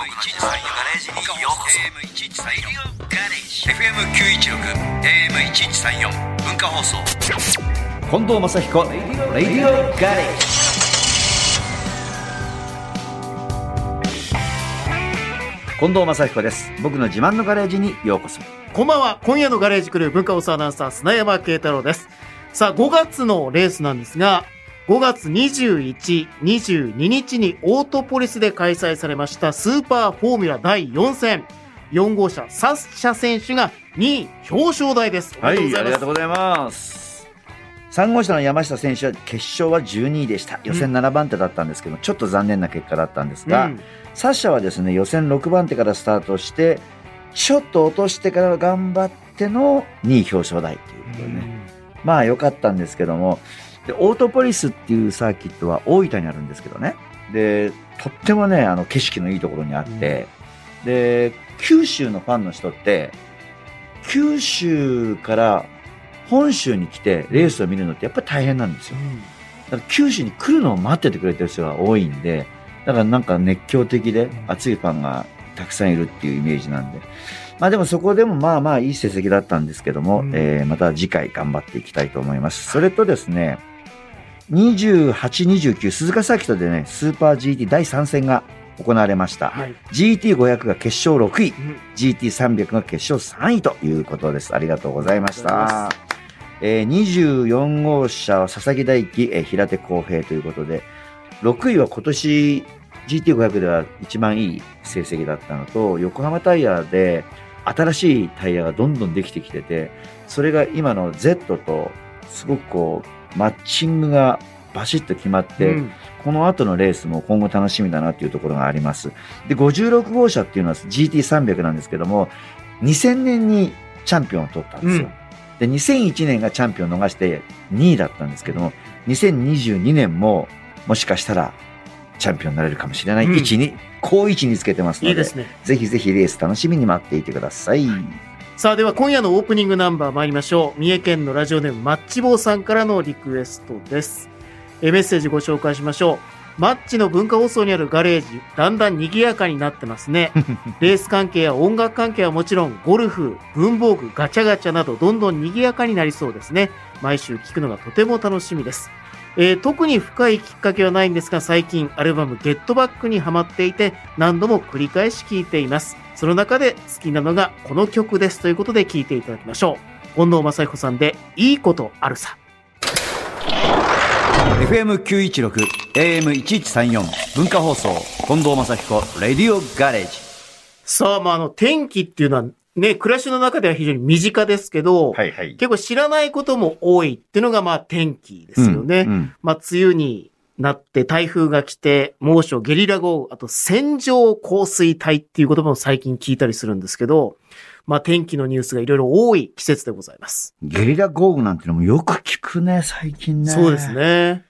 ガレージにようこそ FM916 AM1134 文化放送近藤正彦レディオガレージ近藤正彦です僕の自慢のガレージにようこそこんばんは。今夜のガレージクルー文化放送アナウンサー、砂山慶太郎です。さあ、5月のレースなんですが、5月21、22日にオートポリスで開催されましたスーパーフォーミュラ第4戦。4号車、サッシャ選手が2位表彰台です。おめでとうございます。うございます3号車の山下選手は決勝は12位でした予選7番手だったんですけど、ちょっと残念な結果だったんですが、うんサッシャはですね予選6番手からスタートしてちょっと落としてから頑張っての2位表彰台ということでね、まあ良かったんですけどもでオートポリスっていうサーキットは大分にあるんですけどね。でとってもねあの景色のいいところにあって、で九州のファンの人って九州から本州に来てレースを見るのってやっぱり大変なんですよ。だから九州に来るのを待っててくれてる人が多いんでだからなんか熱狂的で熱いファンがたくさんいるっていうイメージなんで。まあでもそこでもまあまあいい成績だったんですけども、うん。えーまた次回頑張っていきたいと思います。それとですね、28、29、鈴鹿サーキットでね、スーパー GT 第3戦が行われました。はい。GT500 が決勝6位、うん GT300 が決勝3位ということです。ありがとうございました。えー24号車は佐々木大輝、えー平手康平ということで、6位は今年 GT500 では一番いい成績だったのと、横浜タイヤで新しいタイヤがどんどんできてきてて、それが今の Z とすごくこう、マッチングがバシッと決まって、うんこの後のレースも今後楽しみだなっていうところがあります。で、56号車っていうのは GT300 なんですけども、2000年にチャンピオンを取ったんですよ。で、2001年がチャンピオンを逃して2位だったんですけども、2022年ももしかしたらチャンピオンになれるかもしれないうん位置に、好位置につけてますので、いいですね。ぜひぜひレース楽しみに待っていてください。さあ、では今夜のオープニングナンバー参りましょう。三重県のラジオネームマッチ坊さんからのリクエストです。えメッセージご紹介しましょう。マッチの文化放送にあるガレージ、だんだん賑やかになってますね。レース関係や音楽関係はもちろん、ゴルフ、文房具、ガチャガチャなど、どんどん賑やかになりそうですね。毎週聞くのがとても楽しみです。えー特に深いきっかけはないんですが、最近アルバムゲットバックにハマっていて、何度も繰り返し聴いています。その中で好きなのがこの曲ですということで聴いていただきましょう。近藤正彦さんで、いいことあるさ。FM916、AM1134、文化放送、近藤正彦、レディオガレージ。さあ、まあ、あの、天気っていうのはね、暮らしの中では非常に身近ですけど、はいはい。結構知らないことも多いっていうのがまあ天気ですよね。うんうんまあ梅雨になって台風が来て猛暑、ゲリラ豪雨、あと線状降水帯っていう言葉も最近聞いたりするんですけど、まあ天気のニュースがいろいろ多い季節でございます。ゲリラ豪雨なんてのもよく聞くね、最近ね。そうです。ね。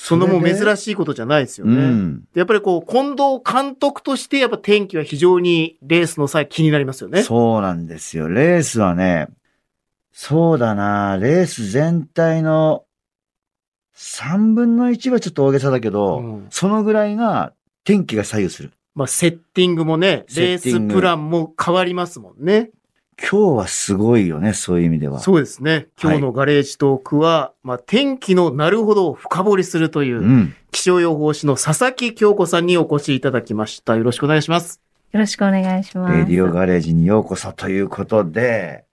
そのもう珍ししいことじゃないですよいね。うん。でやっぱりこう、近藤監督としてやっぱ天気は非常にレースの際気になりますよね。そうなんですよ。レースはね、そうだな、レース全体の3分の1はちょっと大げさだけど、うんそのぐらいが天気が左右する。まあセッティングもね、レースプランも変わりますもんね。今日はすごいよね、そういう意味では。そうですね。今日のガレージトークは、まあ、天気のなるほどを深掘りするというう、ん。気象予報士の佐々木京子さんにお越しいただきました。よろしくお願いします。よろしくお願いします。レディオガレージにようこそということで、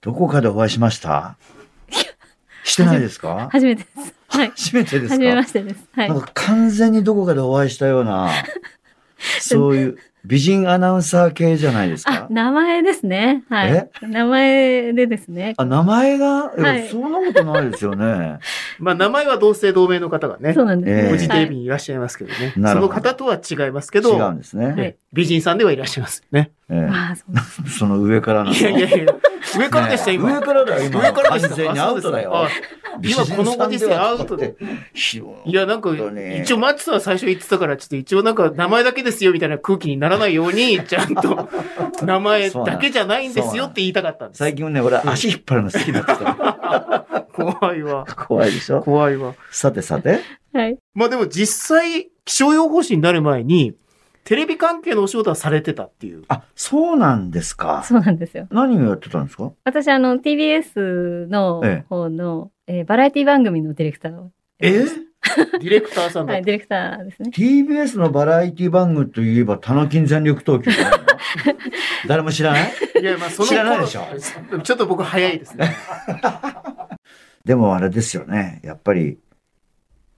どこかでお会いしました？してないですか？初めてです。はい。初めてですか？初めましてです。はいなん。か完全にどこかでお会いしたような、そういう美人アナウンサー系じゃないですあか、。名前ですね。はい。名前でですね。あ、名前が、はいそんなことないですよね。まあ、名前は同姓同名の方がねそう、なんですね。ええフジテレビはいにいらっしゃいますけどね。なるほどその方とは違いますけど、違うんですね。え美人さんではいらっしゃいますね。えああ、そ その上からなの。いやいやいや、上からでした、今。上からだよ、今。上からでした完全にアウトだよあ。今このご時世アウトで。いや、なんか、一応マッチさんは最初言ってたから、ちょっと一応なんか名前だけですよみたいな空気にならないように、ちゃんと名前だけじゃないんですよって言いたかったんです。最近ね、俺足引っ張るの好きになってた。怖いわ。怖いでしょ？怖いわ。さてさて。はい。まあでも実際、気象予報士になる前に、テレビ関係のお仕事はされてたっていう。あ、そうなんですか。そうなんですよ。何をやってたんですか？私、あの、TBS のええ方の、えーバラエティ番組のディレクターを。え？ディレクターさんだはい。ディレクターですね。TBS のバラエティ番組といえば、タナキン全力投球じゃないの誰も知らない？いや、まあ、その知らないでしょょ。ちょっと僕早いですね。でもあれですよね。やっぱり、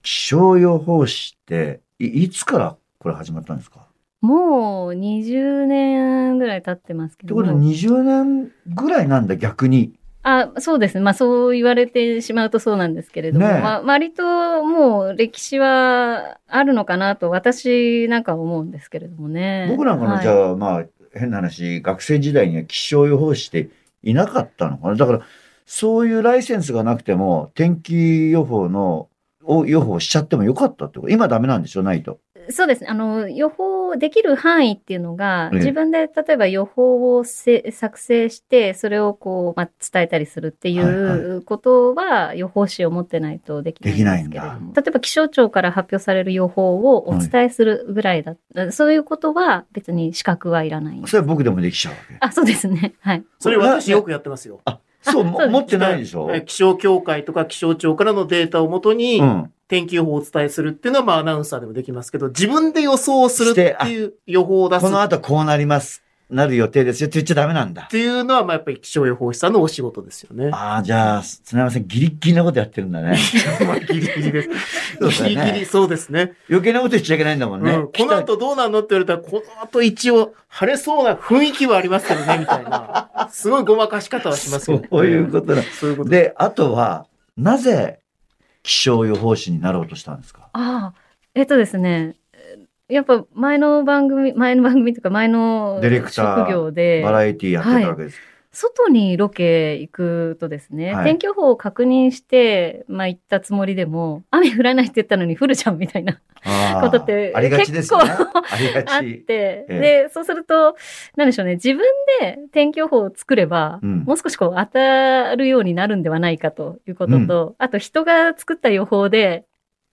気象予報士って、いいつからこれ始まったんですか？もう20年ぐらい経ってますけども。ってことは20年ぐらいなんだ、逆に。あ、そうですね。まあそう言われてしまうとそうなんですけれども、ねえまあ割ともう歴史はあるのかなと私なんかは思うんですけれどもね。僕なんかの、はいじゃあ、まあ、変な話、学生時代には気象予報士っていなかったのかなだから、そういうライセンスがなくても、天気予報の、を予報しちゃってもよかったってこと今ダメなんでしょないと。そうですね。あの、予報できる範囲っていうのが、ええ自分で例えば予報をせ作成して、それをこう、まあ、伝えたりするっていはいはうことは、予報士を持ってないとできないんですけれども。例えば気象庁から発表される予報をお伝えするぐらいだ、そういうことは別に資格はいらない。それは僕でもできちゃうわけ。あ、そうですね。はい。それ私よくやってますよ。そう、そう持ってないでしょ？え気象協会とか気象庁からのデータをもとに、うん。天気予報をお伝えするっていうのは、まあアナウンサーでもできますけど、自分で予想するっていう予報を出すこのっ後こうなります。なる予定ですよって言っちゃダメなんだ。ていうのは、まあやっぱり気象予報士さんのお仕事ですよね。ああ、じゃあ、綱山さんギリッギリなことやってるんだね。まあギリギリです。ギリギリそうですね。余計なこと言っちゃいけないんだもんね。うん、この後どうなんのって言われたら、この後一応晴れそうな雰囲気はありますけどね、みたいな。すごいごまかし方はしますけど、そういうことだ。そういうことで、あとは、なぜ気象予報士になろうとしたんですか？ああ、えっとですね。やっぱ前の番組、前の番組とか前のディレクター職業で、バラエティやってたわけです。外にロケ行くとですね、はい天気予報を確認して、まあ行ったつもりでも、雨降らないって言ったのに降るじゃんみたいなことって。結構ありがあっち。て、えで、そうすると、なんでしょうね、自分で天気予報を作れば、うんもう少しこう当たるようになるんではないかということと、あと人が作った予報で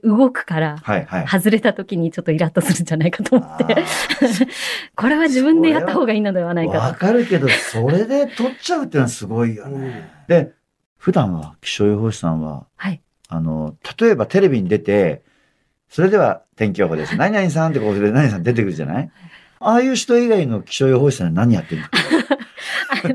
動くから、はいはい。外れた時にちょっとイラッとするんじゃないかと思って、あ これは自分でやった方がいいのではないーわかと。かるけど、それで取っちゃうっていうのはすごいよね。で、普段は気象予報士さんは、はい。あの、例えばテレビに出て、それでは天気予報です。何々さんってことで何々さん出てくるじゃない？ああいう人以外の気象予報士さんは何やってる の？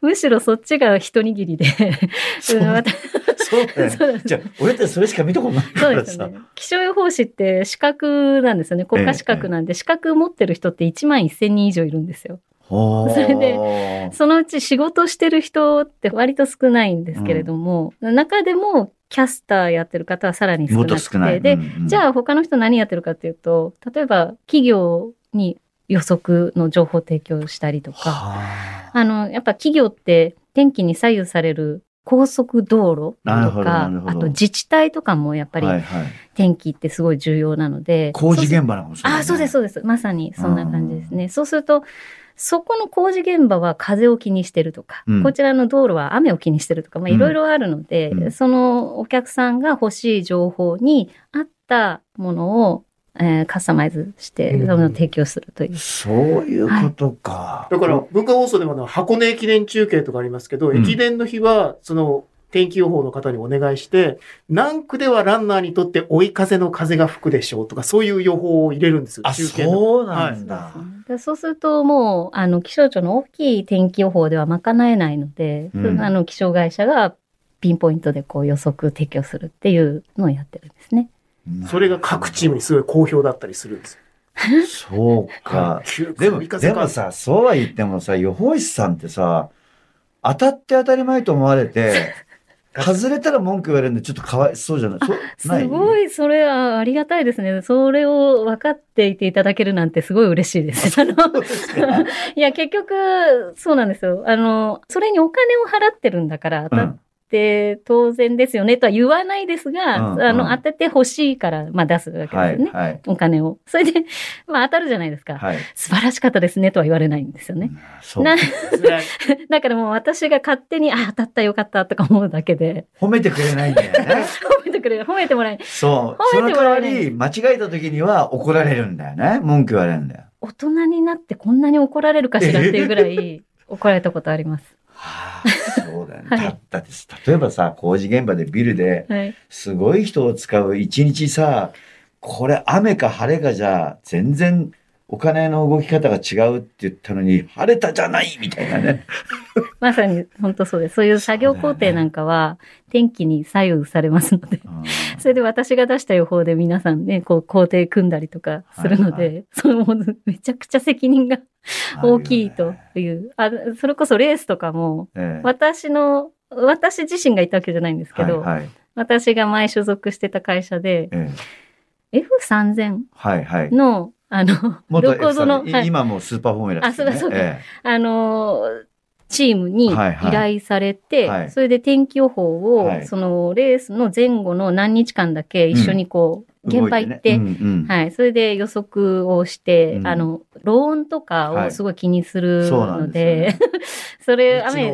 むしろそっちが一握りで、そうだよね。そうなんですじゃあ、俺ってそれしか見たことないからさ。ね。気象予報士って資格なんですよね。国家資格なんで、資格持ってる人って1万1000人以上いるんですよ。それでそのうち仕事してる人って割と少ないんですけれども、中でもキャスターやってる方はさらに少もなくて。で、うんうんじゃあ他の人何やってるかっていうと、例えば企業に予測の情報提供したりとか、はあの、やっぱ企業って天気に左右される高速道路とかあと自治体とかもやっぱり。天気ってすごい重要なので。工事現場なんかもそねあ、そうです、そうです。まさにそんな感じですね。そうすると、そこの工事現場は風を気にしてるとか、うんこちらの道路は雨を気にしてるとか、まあうんいろいろあるので、うんそのお客さんが欲しい情報に合ったものを、えーカスタマイズして、うんその提供するという。そういうことか。だから、文化放送でもあの箱根駅伝中継とかありますけど、うん駅伝の日は、その、天気予報の方にお願いして、何区ではランナーにとって追い風の風が吹くでしょうとか、そういう予報を入れるんですよ、あ、中継の。そうなんだ。でそうするともう、あの、気象庁の大きい天気予報では賄えないので、うんあの、気象会社がピンポイントでこう予測提供するっていうのをやってるんですね。それが各チームにすごい好評だったりするんですよ。そうか。急でも、でもさ、そうは言ってもさ、予報士さんってさ、当たって当たり前と思われて、外れたら文句言われるんで、ちょっとかわいそうじゃない？そうない？すごい、それはありがたいですね。それを分かっていていただけるなんてすごい嬉しいです。あのいや、結局、そうなんですよ。あの、それにお金を払ってるんだから、当たって当然ですよねとは言わないですが、うんうんあの、当ててほしいから、まあ出すわけはい、ですよね。はい、お金を。それで、まあ当たるじゃないですか。はい。素晴らしかったですねとは言われないんですよね。そう。な辛い だからもう私が勝手に、あ、当たったよかったとか思うだけで、褒めてくれないんだよね。褒めてくれる、褒めてもらえない。そう。褒めてもらえないり、間違えた時には怒られるんだよね。文句言われるんだよ。大人になってこんなに怒られるかしらっていうぐらい怒られたことあります。はあ、そうだよね。はいだだって、例えばさ、工事現場でビルで、はい。すごい人を使う一日さ、これ雨か晴れかじゃ、全然お金の動き方が違うって言ったのに、晴れたじゃないみたいなね。まさに本当そうです。そういう作業工程なんかは天気に左右されますので。うんそれで私が出した予報で皆さんね、こう工程組んだりとかするので、はいそのもうめちゃくちゃ責任が大きいという。あそれこそレースとかも、ええ私の、私自身がいたわけじゃないんですけど、はいはい。私が前所属してた会社で、ええ F3000 はいはい。の、あの、元どこぞの、F さんはい。今もうスーパーフォーミュラですよね。あそうだそうだ。えあのー、チームに依はいはい。頼されて、はい。それで天気予報を、はい。そのレースの前後の何日間だけ一緒にこう、え現場行って、動いてね。うんうん。はい。それで予測をして、うん。あの、ローンとかをすごい気にするそうなんのでで、それ、雨、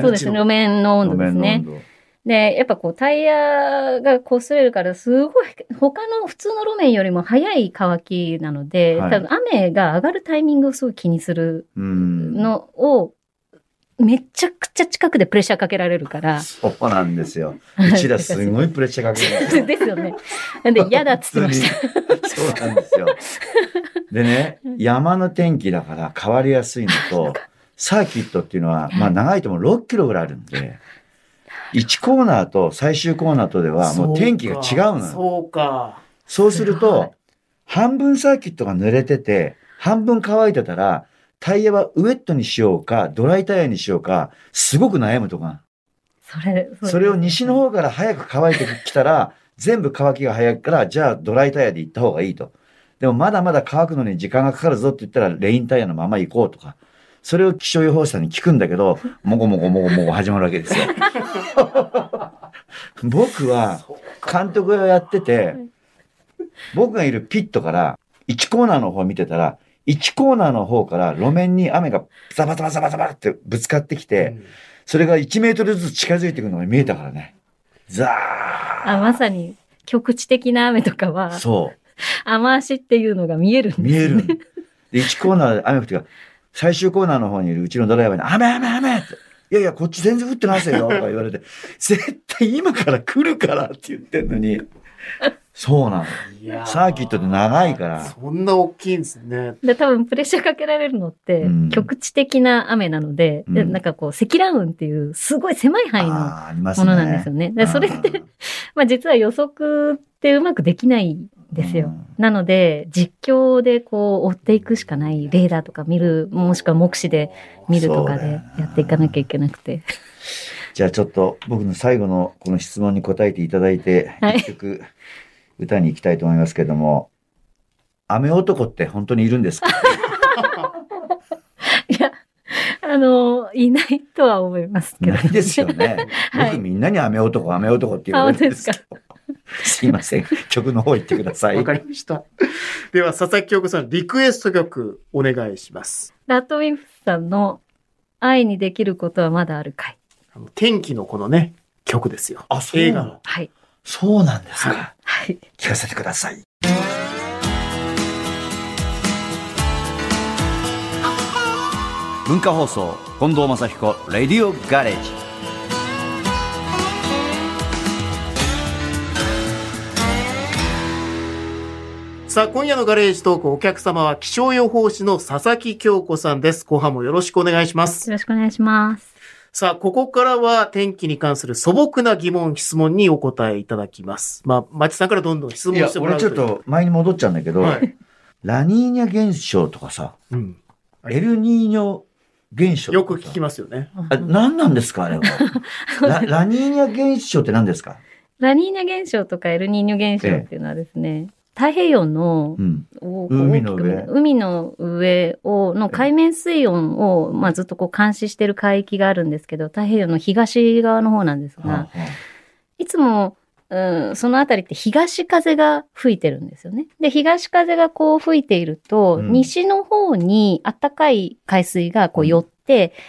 そうですね、路面の温度ですね。路。面の温で、やっぱこう、タイヤが擦れるから、すごい、他の普通の路面よりも早い乾きなので、はい多分雨が上がるタイミングをすごい気にする。のを、めちゃくちゃ近くでプレッシャーかけられるから。そうなんですよ。うちらすごいプレッシャーかけるんですよ。ですよね。なんで嫌だっつってました。そうなんですよ。でね、山の天気だから変わりやすいのと、サーキットっていうのは、まあ長いとも6キロぐらいあるんで、1コーナーと最終コーナーとではもう天気が違うのよ。そうか。そうすると、半分サーキットが濡れてて、半分乾いてたら、タイヤはウェットにしようか、ドライタイヤにしようか、すごく悩むとか。それ、それを西の方から早く乾いてきたら、全部乾きが早いから、じゃあドライタイヤで行った方がいいと。でもまだまだ乾くのに時間がかかるぞって言ったら、レインタイヤのまま行こうとか。それを気象予報士さんに聞くんだけど、もごもごもごもご始まるわけですよ。僕は監督をやってて、僕がいるピットから1コーナーの方を見てたら、1コーナーの方から路面に雨がザバザバザバザバってぶつかってきて、それが1メートルずつ近づいてくるのが見えたからね。ザあ、まさに局地的な雨とかーは、そ雨足っていうのが見えるんですう、ね。見えるん。で、1コーナーで雨降ってから、最終コーナーの方にいるうちのドライバーに、雨雨雨って。いやいや、こっち全然降ってますよ、とか言われて、絶対今から来るからって言ってんのに、そうなの。サーキットって長いからそんな大きいんですね。で、多分プレッシャーかけられるのってうん、局地的な雨なので、でうんなんかこう、積乱雲っていう、すごい狭い範囲のものなんですよね。でそれって、まあ実は予測ってうまくできないんですよ。うんなので、実況でこう追っていくしかない、レーダーとか見る、もしくは目視で見るとかでやっていかなきゃいけなくて。じゃあちょっと僕の最後のこの質問に答えていただいて、はい一曲歌に行きたいと思いますけども、雨男って本当にいるんですか？いや、あの、いないとは思いますけど、ないですよね。はい僕みんなに雨男、雨男って言われるんですけど。すいません。曲の方行ってください。わかりました。では、佐々木京子さん、リクエスト曲、お願いします。ラッドウィンプスさんの愛にできることはまだあるかい。あの天気のこのね、曲ですよ。あそう映画の。はい。そうなんですか。ははい。聞かせてください。文化放送近藤正彦レディオガレージさあ、今夜のガレージトーク、お客様は気象予報士の佐々木京子さんです。後半もよろしくお願いします。よろしくお願いします。さあ、ここからは天気に関する素朴な疑問、質問にお答えいただきます。まあ、町さんからどんどん質いや問して、もら俺ちょっうと前に戻っちゃうんだけど、はい。ラニーニャ現象とかさ、うん。エルニーニョ現象よく聞きますよね。あ何なんですかあれは？ララニーニャ現象って何ですか？ラニーニャ現象とかエルニーニョ現象っていうのはですね、太平洋のうん。を海の上海の上を、の海面水温を、まあ、ずっとこう監視してる海域があるんですけど、太平洋の東側の方なんですが、はあいつも、うん、そのあたりって東風が吹いてるんですよね。で、東風がこう吹いていると、うん西の方に暖かい海水がこう寄って、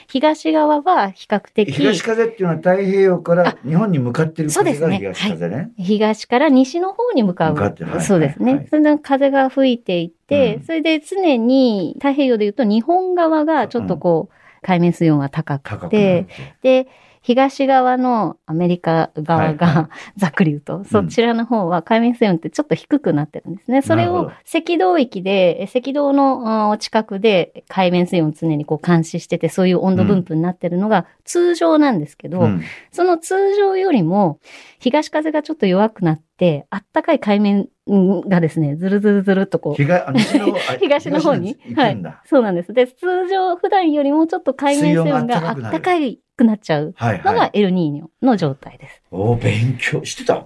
東側は比較的、東風っていうのは太平洋から日本に向かってる風がそうですね。東風ね。東から西の方に向かう。向かってはいそうですね。はい。それで風が吹いていて、うん。それで常に太平洋で言うと日本側がちょっとこう、海面水温が高くて、で、東側のアメリカ側が、はいは ざっくり言うと、そちらの方は海面水温ってちょっと低くなってるんですね。それを赤道域で、え赤道のうん近くで海面水温を常にこう監視してて、そういう温度分布になってるのが通常なんですけど、うん。その通常よりも東風がちょっと弱くなって、あったかい海面がですね、ずるずるずるっとこう、東の 東の方に東行くんだ。そうなんです。で、通常普段よりもちょっと海面水温があったかくなっちゃうはいはい。のがエルニーニョの状態です。お勉強してた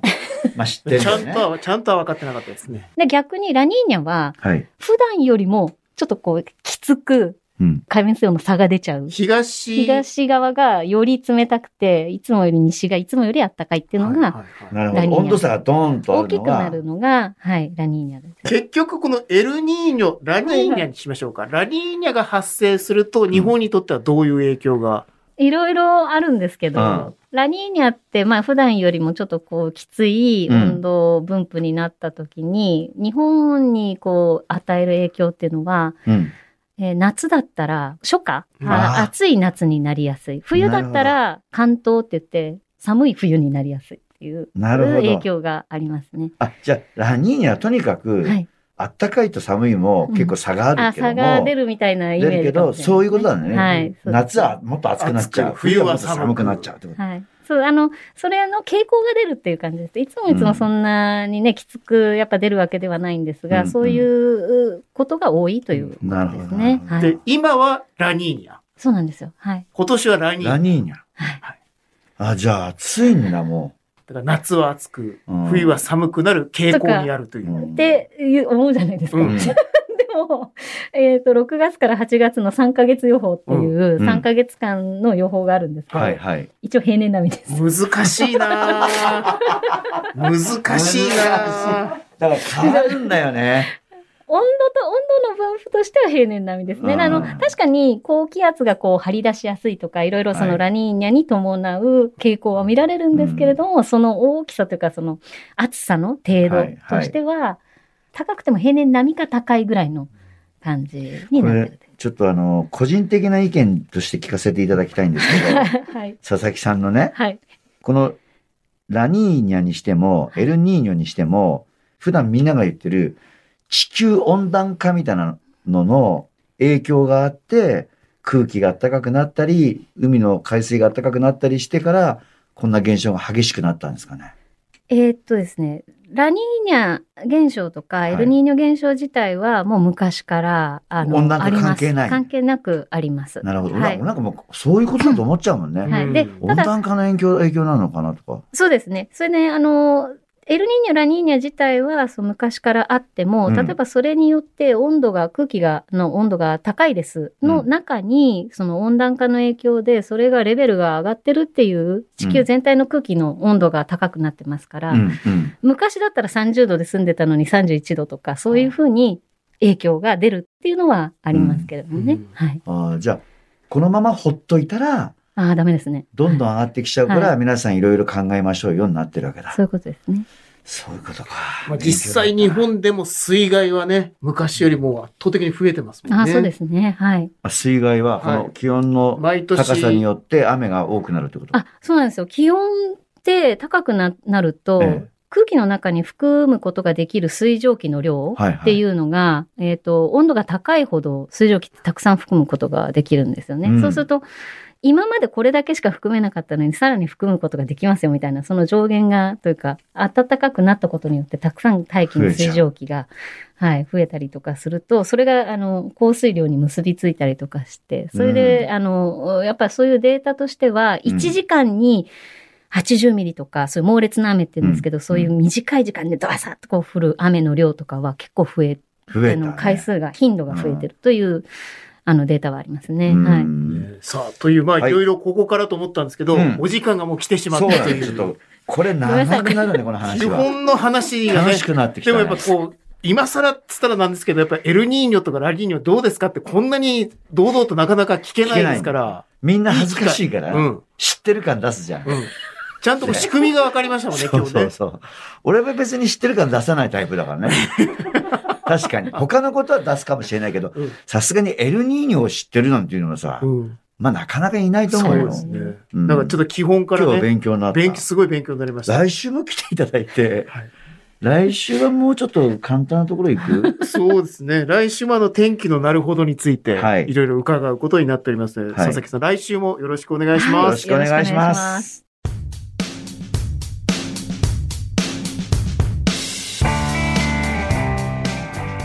まあ知ってるちゃ。んとは、ちゃんとは分かってなかったですね。で、逆にラニーニャははい。普段よりもちょっとこうきつくうん。海面水温の差が出ちゃう。東、東側がより冷たくて、いつもより西がいつもより暖かいっていうのがはいはいはいなるほど。温度差がドーンとあ大るのがきくなる。のが、はい、ラニーニャです。結局このエルニーニョ、ラニーニャにしましょうか。ラニーニャが発生すると日本にとってはどういう影響が、いろいろあるんですけど、うんラニーニャって、まあ普段よりもちょっとこうきつい温度分布になった時に、日本にこう与える影響っていうのは、うん。えー夏だったら初夏、うんあ暑い夏になりやすい。冬だったら関東って言って寒い冬になりやすいっていうなるほど影響がありますね。あ、じゃあ、ラニーニャはとにかく、はい。あったかいと寒いも結構差がああ、るけども。差が出るみたいなイメージ出るけど、そういうことだね。はい。夏はもっと暑くなっちゃう。冬はもっと寒くなっちゃうってこと。はい。そう、あの、それの傾向が出るっていう感じです。いつもいつもそんなにね、きつくやっぱ出るわけではないんですが、うんそういうことが多いということなるほどですね。はい。、今はラニーニャ。そうなんですよ。はい。今年はラニーニャ。ラニーニャ。あ、じゃあ暑いんだ、もだから夏は暑く、うん冬は寒くなる傾向にあるというう。んっていう思うじゃないですか。うんで も、えっ、と、6月から8月の3ヶ月予報っていううん3ヶ月間の予報があるんですけど、はいはい。一応平年並みです。難しいなぁ 難しいなぁだから変わるんだよね。温度と、温度の分布としては平年並みですね。うんあの、確かに高気圧がこう張り出しやすいとか、いろいろそはいのラニーニャに伴う傾向は見られるんですけれども、その大きさというか、その暑さの程度としては、高くても平年並みか高いぐらいの感じにこなってるれ、ちょっとあの、個人的な意見として聞かせていただきたいんですけど、はい。佐々木さんのね、はい。このラニーニャにしても、エルニーニョにしても、普段みんなが言ってる地球温暖化みたいなのの影響があって、空気が暖かくなったり、海の海水が暖かくなったりしてから、こんな現象が激しくなったんですかね。えーっとですね、ラニーニャ現象とかいエルニーニョ現象自体はもう昔から、あの、温暖化関係ない関係なくあります。なるほど。はいななんかもう、そういうことだと思っちゃうもんね。はい。で、温暖化の影響、影響なのかなとか。そうですね。それね、あの、エルニーニョ、ラニーニャ自体はそう昔からあっても、うん例えばそれによって温度が、空気が、の温度が高いですのうん中に、その温暖化の影響で、それがレベルが上がってるっていう、地球全体の空気の温度が高くなってますから、うん、うん。昔だったら30度で住んでたのに31度とか、そういうふうに影響が出るっていうのはありますけれどもね。うんはい。ああ、じゃあ、このままほっといたら、ああ、ダメですね。どんどん上がってきちゃうから、はい皆さんいろいろ考えましょうようになってるわけだ。そういうことですね。そういうことか。まあ、実際日本でも水害はね、昔よりも圧倒的に増えてますもんね。ああ、そうですね。はい。あ水害は、こはいの気温の毎年。高さによって雨が多くなるってこと？あ、そうなんですよ。気温って高くななると、ええ空気の中に含むことができる水蒸気の量はいはいっていうのが、えっ、と、温度が高いほど水蒸気ってたくさん含むことができるんですよね。うんそうすると、今までこれだけしか含めなかったのに、さらに含むことができますよみたいな、その上限が、というか、暖かくなったことによって、たくさん大気の水蒸気が、はい、増えたりとかすると、それが、あの、降水量に結びついたりとかして、それで、うん。あの、やっぱそういうデータとしては、1時間に80ミリとか、そういう猛烈な雨って言うんですけど、うん。そういう短い時間でドワサッとこう降る雨の量とかは結構増え増えた、ね。回数が、頻度が増えてるという、あのデータはありますね。うんはい。ねさあ、という、まあ、はいいろいろここからと思ったんですけど、うんお時間がもう来てしまっ。たという。ちょっと、これ長くなるね、この話は。基本の話がね楽し、くなってきた、ね。でもやっぱこう、今更っつったらなんですけど、やっぱりエルニーニョとかラニーニョどうですかってこんなに堂々となかなか聞けないですから。みんな恥ずかしいから、うん。知ってる感出すじゃん。うん。ちゃんとこう仕組みが分かりましたもんね、そう今日ね。そうそう。俺は別に知ってる感出さないタイプだからね。確かに。他のことは出すかもしれないけどうん、さすがにエルニーニョを知ってるなんていうのはさ、うん。まあなかなかいないと思うよ。そうですね。うんだからちょっと基本から今日はね、勉強になった。勉強、すごい勉強になりました。来週も来ていただいて、はい来週はもうちょっと簡単なところ行く？そうですね。来週もあの天気のなるほどについて、はいいろいろ伺うことになっておりますので、はい佐々木さん、来週もよろしくお願いしよます。ろしくお願いよろくお願いします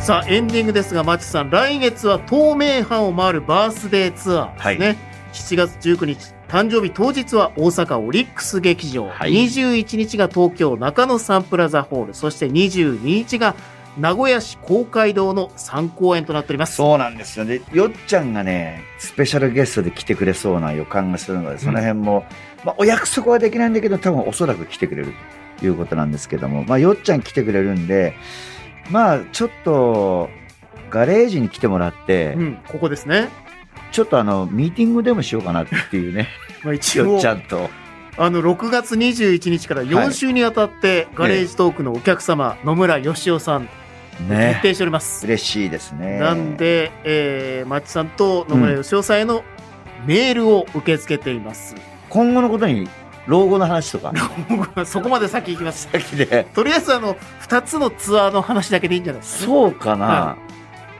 さあ、エンディングですが、マチさん、来月は東名阪を回るバースデーツアーですね。7月19日、誕生日当日は大阪オリックス劇場、はい21日が東京中野サンプラザホール、そして22日が名古屋市公会堂の3公演となっております。そうなんですよね。よっちゃんがね、スペシャルゲストで来てくれそうな予感がするので、その辺も、まあ、お約束はできないんだけど、多分おそらく来てくれるということなんですけども、まあ、よっちゃん来てくれるんで、まあ、ちょっと、ガレージに来てもらって、うん、ここですね。ちょっとあの、ミーティングでもしようかなっていうね、まあ、一よ応っちゃんと。あの、6月21日から4週にわたって、ガレージトークのお客様、野村義雄さん、決ね。定しております。嬉しいですね。なんで、えー、マッチさんと野村義雄さんへのメールを受け付けています。今後のことに、老後の話とか、そこまで先行きます。先で。とりあえず、あの、2つのツアーの話だけでいいんじゃないですか、ね。そうかな、は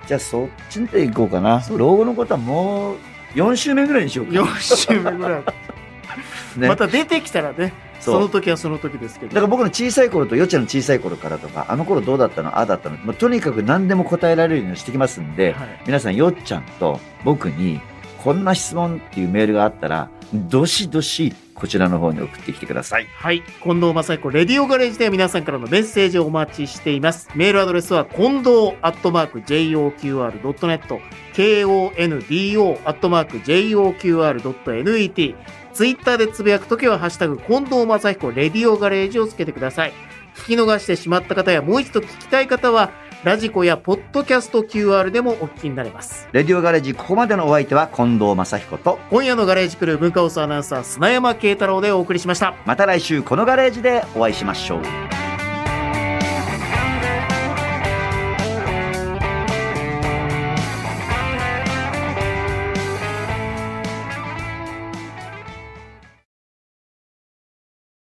じゃあそっちで行こうかな。老後のことはもう4週目ぐらいにしようか。4週目ぐらい。ね、また出てきたらね、その時はその時ですけど。だから僕の小さい頃とよっちゃんの小さい頃からとか、あの頃どうだったの？ああだったの、まあ、とにかく何でも答えられるようにしてきますんで、はい皆さんよっちゃんと僕にこんな質問っていうメールがあったら、どしどしこちらの方に送ってきてください。はい。近藤正彦、レディオガレージでは皆さんからのメッセージをお待ちしています。メールアドレスは、近藤アットマーク JOQR.net、KONDO アットマーク JOQR.net、ツイッターでつぶやくときは、ハッシュタグ、近藤正彦、レディオガレージをつけてください。聞き逃してしまった方や、もう一度聞きたい方は、ラジコやポッドキャスト QR でもお聞きになれます。レディオガレージ、ここまでのお相手は近藤正彦と、今夜のガレージクルー文化放送アナウンサー、砂山慶太郎でお送りしました。また来週このガレージでお会いしましょう。